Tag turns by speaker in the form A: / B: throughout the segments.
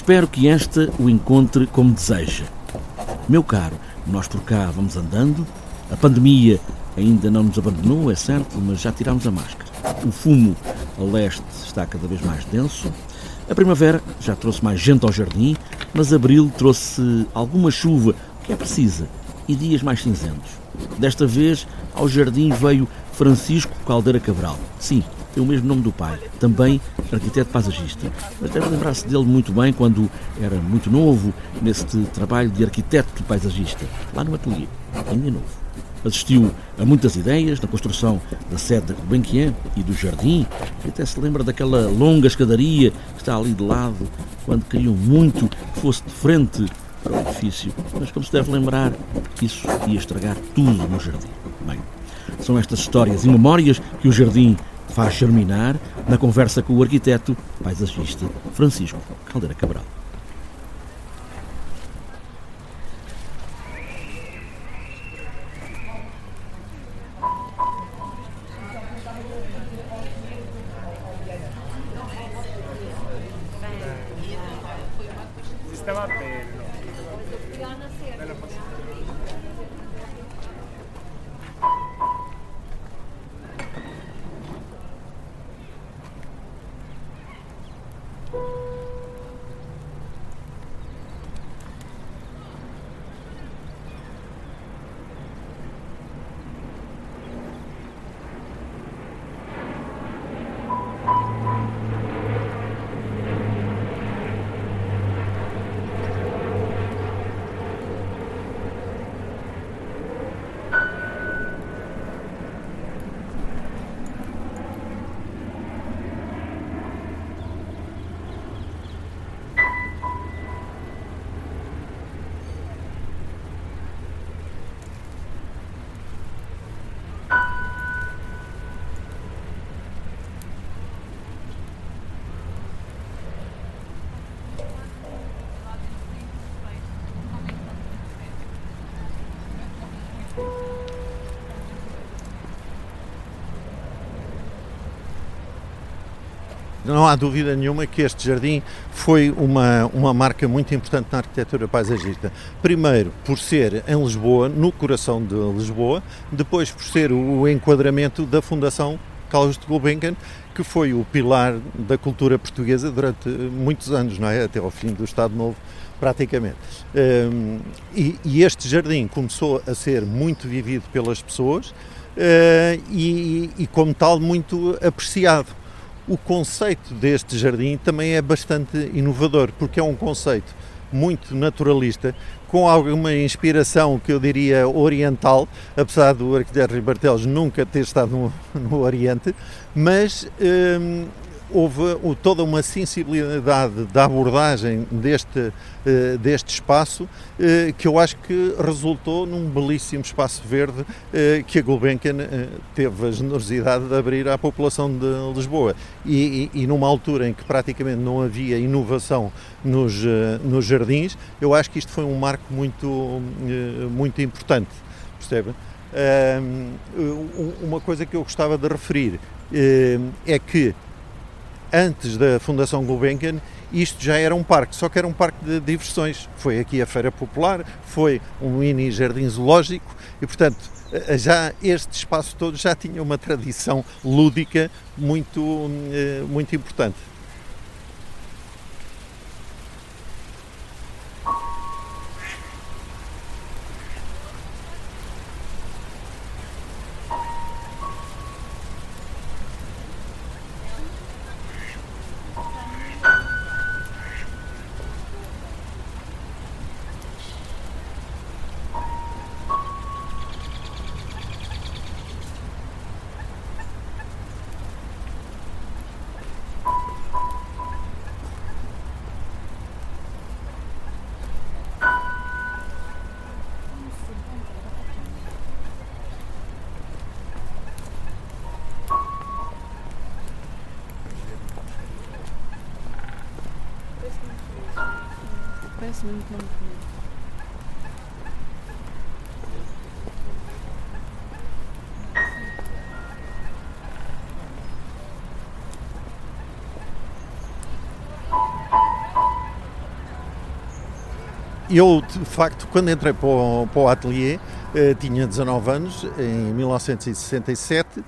A: Espero que esta o encontre como deseja. Meu caro, nós por cá vamos andando. A pandemia ainda não nos abandonou, é certo, mas já tiramos a máscara. O fumo a leste está cada vez mais denso. A primavera já trouxe mais gente ao jardim, mas abril trouxe alguma chuva, que é precisa, e dias mais cinzentos. Desta vez, ao jardim veio Francisco Caldeira Cabral. Sim, tem o mesmo nome do pai, também arquiteto paisagista. Mas deve lembrar-se dele muito bem quando era muito novo neste trabalho de arquiteto paisagista, lá no ateliê, ainda novo. Assistiu a muitas ideias na construção da sede da Gulbenkian e do jardim, e até se lembra daquela longa escadaria que está ali de lado, quando queriam muito que fosse de frente para o edifício. Mas como se deve lembrar, isso ia estragar tudo no jardim. Bem, são estas histórias e memórias que o jardim faz germinar na conversa com o arquiteto paisagista Francisco Caldeira Cabral.
B: Não há dúvida nenhuma que este jardim foi uma, uma marca muito importante na arquitetura paisagista. Primeiro, por ser em Lisboa, no coração de Lisboa, depois, por ser o enquadramento da Fundação Carlos de Gulbenkian, que foi o pilar da cultura portuguesa durante muitos anos, não é? até ao fim do Estado Novo, praticamente. Um, e, e, este jardim começou a ser muito vivido pelas pessoas uh, e, e, como tal, muito apreciado o conceito deste jardim também é bastante inovador, porque é um conceito muito naturalista, com alguma inspiração que eu diria oriental, apesar do arquiteto Ribartelos nunca ter estado no, no Oriente, mas hum, houve toda uma sensibilidade da abordagem deste, eh, deste espaço eh, que eu acho que resultou num belíssimo espaço verde eh, que a Gulbenkian teve a generosidade de abrir à população de Lisboa. E, e, e numa altura em que praticamente não havia inovação nos, nos jardins, eu acho que isto foi um marco muito, muito importante, percebe? Uma coisa que eu gostava de referir é que antes da Fundação Gulbenkian, isto já era um parque, só que era um parque de diversões. Foi aqui a Feira Popular, foi um mini jardim zoológico e, portanto, já este espaço todo já tinha uma tradição lúdica muito, eh, muito importante.
C: Parece muito
B: eu, de facto, quando entrei para o, para o ateliê, uh, tinha 19 anos, em 1967, uh,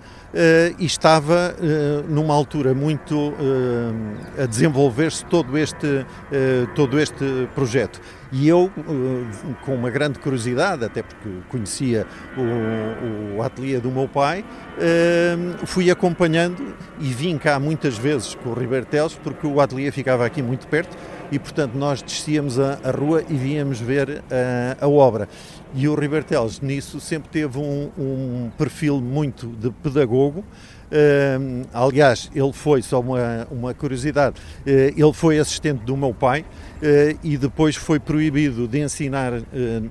B: e estava numa altura muito a desenvolver-se todo este, todo este projeto. E eu, com uma grande curiosidade, até porque conhecia o, o ateliê do meu pai, fui acompanhando e vim cá muitas vezes com o Ribeiro Teles, porque o ateliê ficava aqui muito perto e, portanto, nós descíamos a, a rua e víamos ver a, a obra. E o Ribeiro nisso, sempre teve um, um perfil muito de pedagogo, Uh, aliás, ele foi, só uma, uma curiosidade, uh, ele foi assistente do meu pai uh, e depois foi proibido de ensinar eh,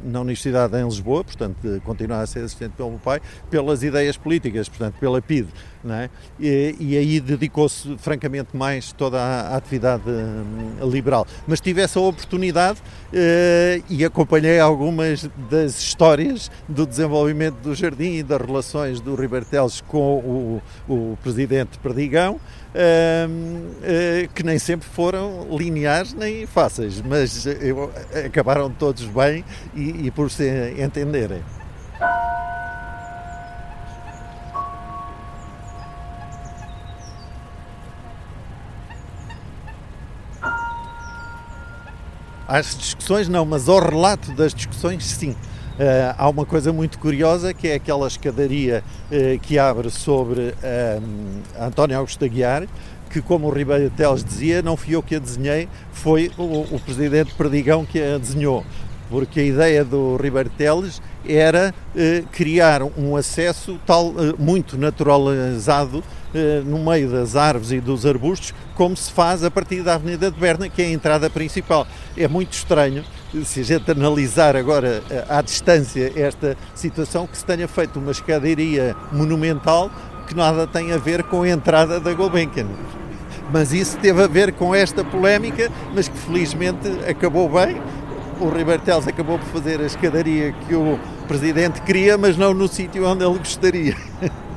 B: na Universidade em Lisboa, portanto, de continuar a ser assistente do meu pai, pelas ideias políticas, portanto, pela PIDE. É? E, e, aí dedicou-se francamente mais toda a, a atividade uh, liberal. Mas tive essa oportunidade uh, e acompanhei algumas das histórias do desenvolvimento do jardim e das relações do Riberteles com o, o presidente Perdigão, uh, que nem sempre foram lineares nem fáceis, mas acabaram todos bem e, e por se entenderem. Às discussões não, mas ao relato das discussões sim. Uh, há uma coisa muito curiosa que é aquela escadaria uh, que abre sobre uh, António Augusto Aguiar, que, como o Ribeiro Teles dizia, não fui eu que a desenhei, foi o, o presidente Perdigão que a desenhou. Porque a ideia do Ribeiro Teles era criar um acesso tal, muito naturalizado no meio das árvores e dos arbustos, como se faz a partir da Avenida de Berna, que é a entrada principal. É muito estranho, se a gente analisar agora eh, à distância esta situação, que se tenha feito uma escadaria monumental que nada tem a ver com a entrada da Gulbenkian. Mas isso teve a ver com esta polémica, mas que felizmente acabou bem. O Ribeiro Teles acabou por fazer a escadaria que o Presidente queria, mas não no sítio onde ele gostaria.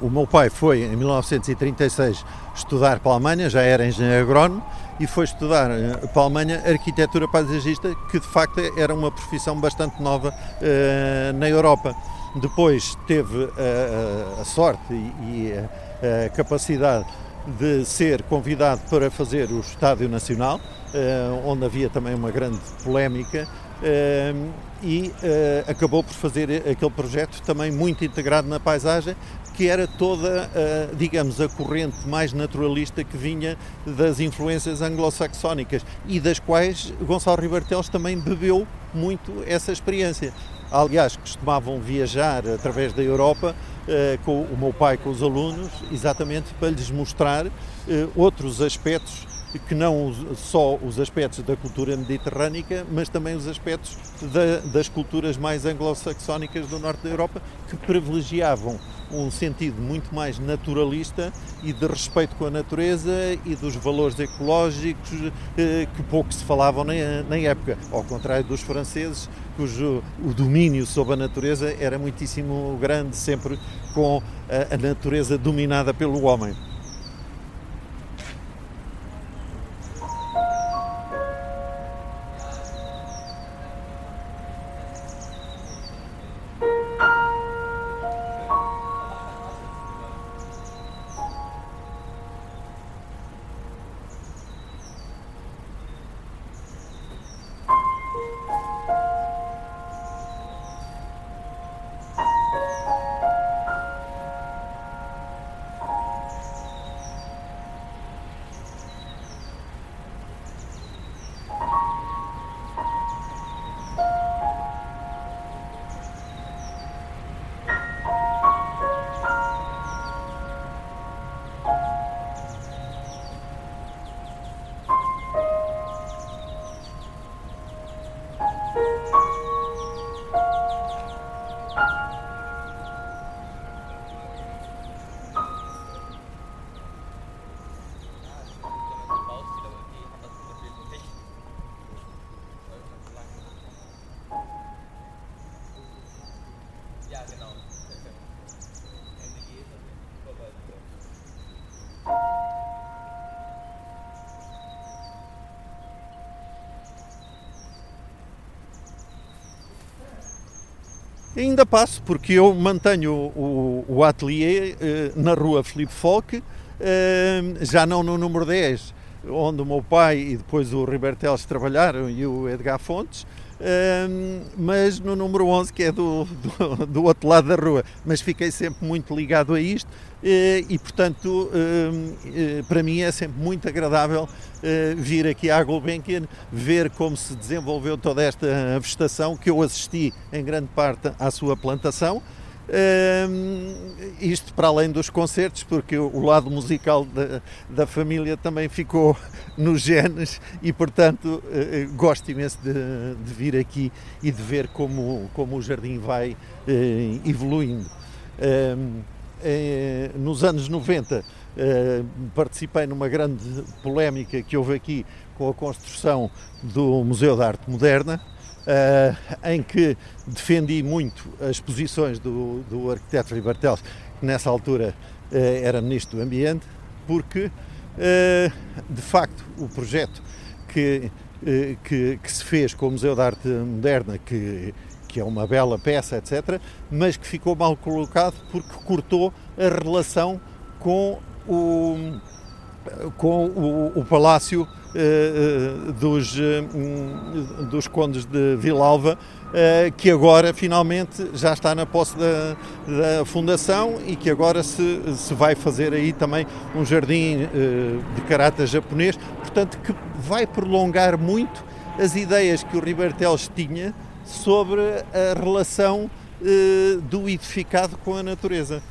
B: O meu pai foi, em 1936, estudar para a Alemanha, já era engenheiro agrónomo, e foi estudar eh, para a Alemanha arquitetura paisagista, que de facto era uma profissão bastante nova uh, na Europa. Depois teve uh, a sorte e, e a capacidade de ser convidado para fazer o Estádio Nacional, onde havia também uma grande polémica, e acabou por fazer aquele projeto também muito integrado na paisagem, que era toda, digamos, a corrente mais naturalista que vinha das influências anglo-saxónicas e das quais Gonçalo Ribartelos também bebeu muito essa experiência. Aliás, costumavam viajar através da Europa uh, com o meu pai, com os alunos, exatamente para lhes mostrar uh, outros aspectos que não só os aspectos da cultura mediterrânica, mas também os aspectos da, das culturas mais anglo-saxónicas do norte da Europa, que privilegiavam um sentido muito mais naturalista e de respeito com a natureza e dos valores ecológicos eh, que pouco se falavam na, na época, ao contrário dos franceses, cujo o domínio sobre a natureza era muitíssimo grande, sempre com a, a natureza dominada pelo homem. Ainda passo, porque eu mantenho o, o ateliê eh, na rua Filipe Folk, eh, já não no número 10, onde o meu pai e depois o Riberteles trabalharam e o Edgar Fontes, um, mas no número 11, que é do, do, do, outro lado da rua. Mas fiquei sempre muito ligado a isto e, e portanto, um, para mim é sempre muito agradável uh, vir aqui à Gulbenkian, ver como se desenvolveu toda esta vegetação, que eu assisti em grande parte à sua plantação. Uh, isto para além dos concertos, porque o lado musical da, da família também ficou nos genes e, portanto, uh, gosto imenso de, de, vir aqui e de ver como, como o jardim vai uh, evoluindo. nos anos 90 participei numa grande polémica que houve aqui com a construção do Museu da Arte Moderna em que defendi muito as posições do, do arquiteto Ribartelos, que nessa altura uh, era Ministro do Ambiente, porque, uh, de facto, o projeto que, que, que, se fez com o Museu da Arte Moderna, que, que é uma bela peça, etc., mas que ficou mal colocado porque cortou a relação com o, com o, o Palácio uh, dos, uh, dos Condes de Vilalva, que agora finalmente já está na posse da, da Fundação e que agora se, se vai fazer aí também um jardim de caráter japonês, portanto que vai prolongar muito as ideias que o Ribertelos tinha sobre a relação do edificado com a natureza.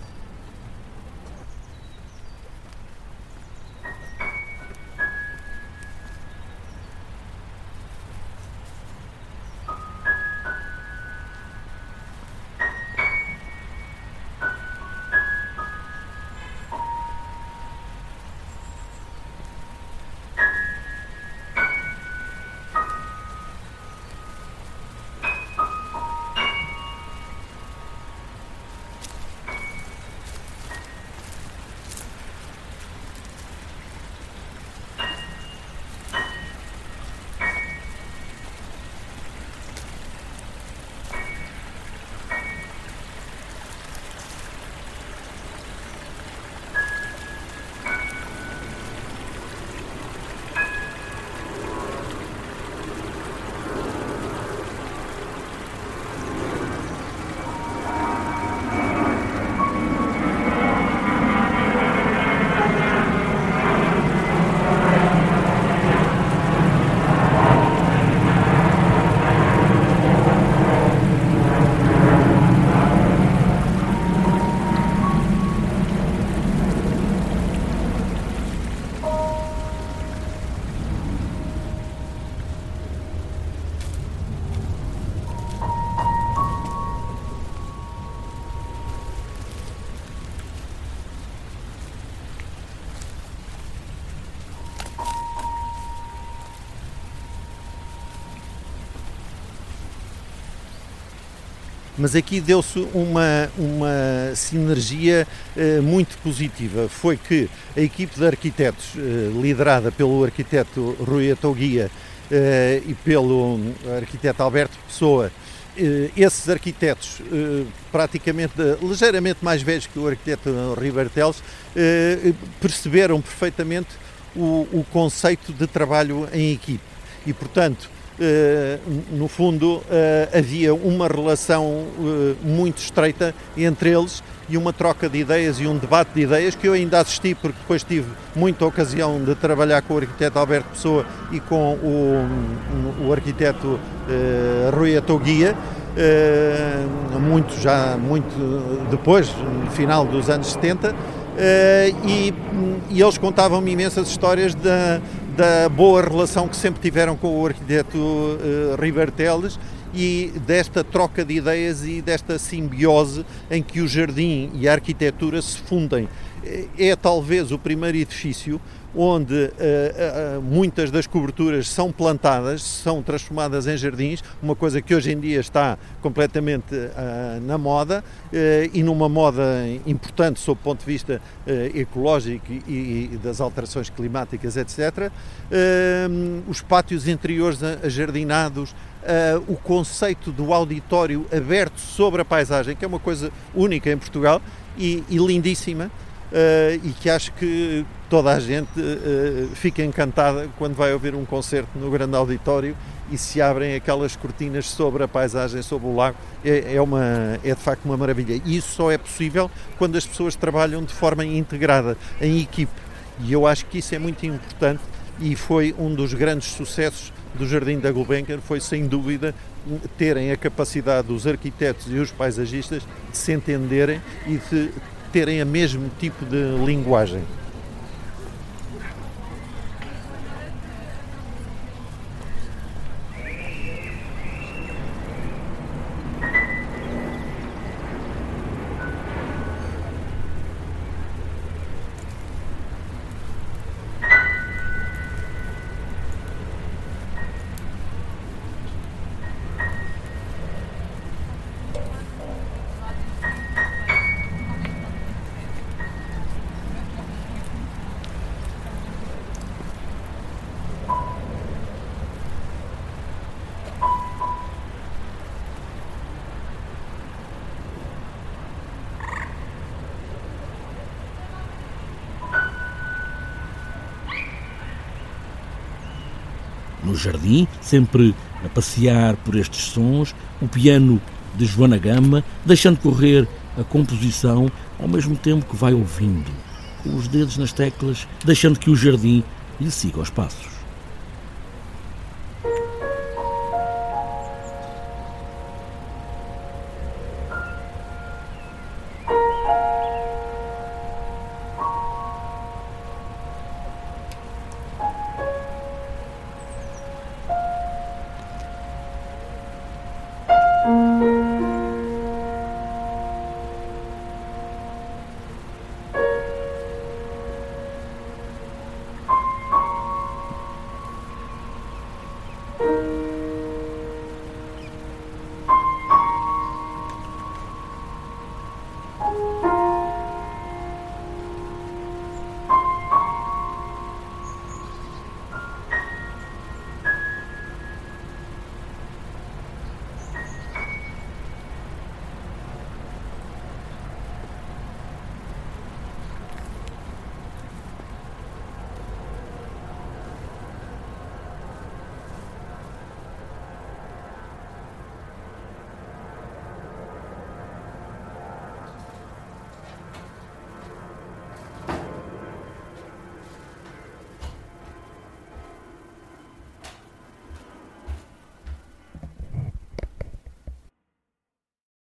B: Mas aqui deu-se uma, uma sinergia uh, muito positiva. Foi que a equipe de arquitetos, uh, liderada pelo arquiteto Rui Atoguia uh, e pelo arquiteto Alberto Pessoa, esses arquitetos, praticamente ligeiramente mais velhos que o arquiteto Ribertelos, perceberam perfeitamente o, o conceito de trabalho em equipe. E, portanto, eh, no fundo, eh, havia uma relação eh, muito estreita entre eles e uma troca de ideias e um debate de ideias que eu ainda assisti, porque depois tive muita ocasião de trabalhar com o arquiteto Alberto Pessoa e com o, o arquiteto Rui Atoguia, muito já, muito depois, no final dos anos 70, uh, e, e, eles contavam-me imensas histórias da, da boa relação que sempre tiveram com o arquiteto uh, River Teles e desta troca de ideias e desta simbiose em que o jardim e a arquitetura se fundem. É talvez o primeiro edifício onde uh, uh, muitas das coberturas são plantadas, são transformadas em jardins, uma coisa que hoje em dia está completamente uh, na moda e numa moda importante sob o ponto de vista ecológico e, e, das alterações climáticas, etc. os pátios interiores ajardinados, uh, o conceito do auditório aberto sobre a paisagem, que é uma coisa única em Portugal e, e lindíssima, uh, e que acho que toda a gente uh, fica encantada quando vai ouvir um concerto no grande auditório e se abrem aquelas cortinas sobre a paisagem, sobre o lago, é, é, uma, é de facto uma maravilha. E isso só é possível quando as pessoas trabalham de forma integrada, em equipe. E eu acho que isso é muito importante e foi um dos grandes sucessos do Jardim da Gulbenkian, foi sem dúvida terem a capacidade dos arquitetos e os paisagistas de se entenderem e de terem o mesmo tipo de linguagem.
A: No jardim, sempre a passear por estes sons, o piano de Joana Gama, deixando correr a composição ao mesmo tempo que vai ouvindo, com os dedos nas teclas, deixando que o jardim lhe siga os passos.